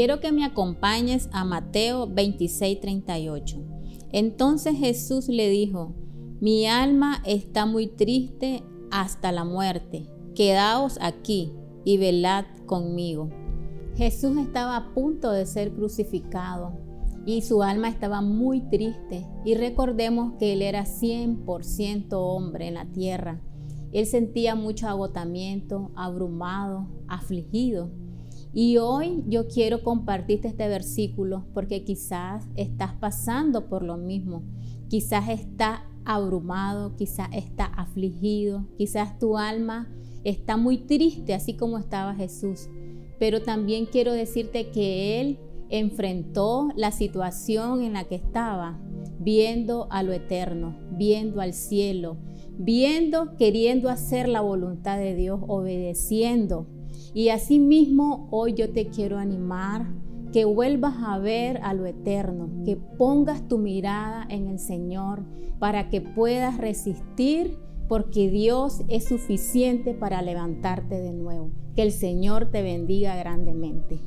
Quiero que me acompañes a Mateo 26:38. Entonces Jesús le dijo, mi alma está muy triste hasta la muerte. Quedaos aquí y velad conmigo. Jesús estaba a punto de ser crucificado y su alma estaba muy triste. Y recordemos que él era 100% hombre en la tierra. Él sentía mucho agotamiento, abrumado, afligido. Y hoy yo quiero compartirte este versículo porque quizás estás pasando por lo mismo. Quizás estás abrumado, quizás está afligido, quizás tu alma está muy triste, así como estaba Jesús. Pero también quiero decirte que Él enfrentó la situación en la que estaba, viendo a lo eterno, viendo al cielo, viendo, queriendo hacer la voluntad de Dios, obedeciendo. Y asimismo, hoy yo te quiero animar que vuelvas a ver a lo eterno, que pongas tu mirada en el Señor para que puedas resistir, porque Dios es suficiente para levantarte de nuevo. Que el Señor te bendiga grandemente.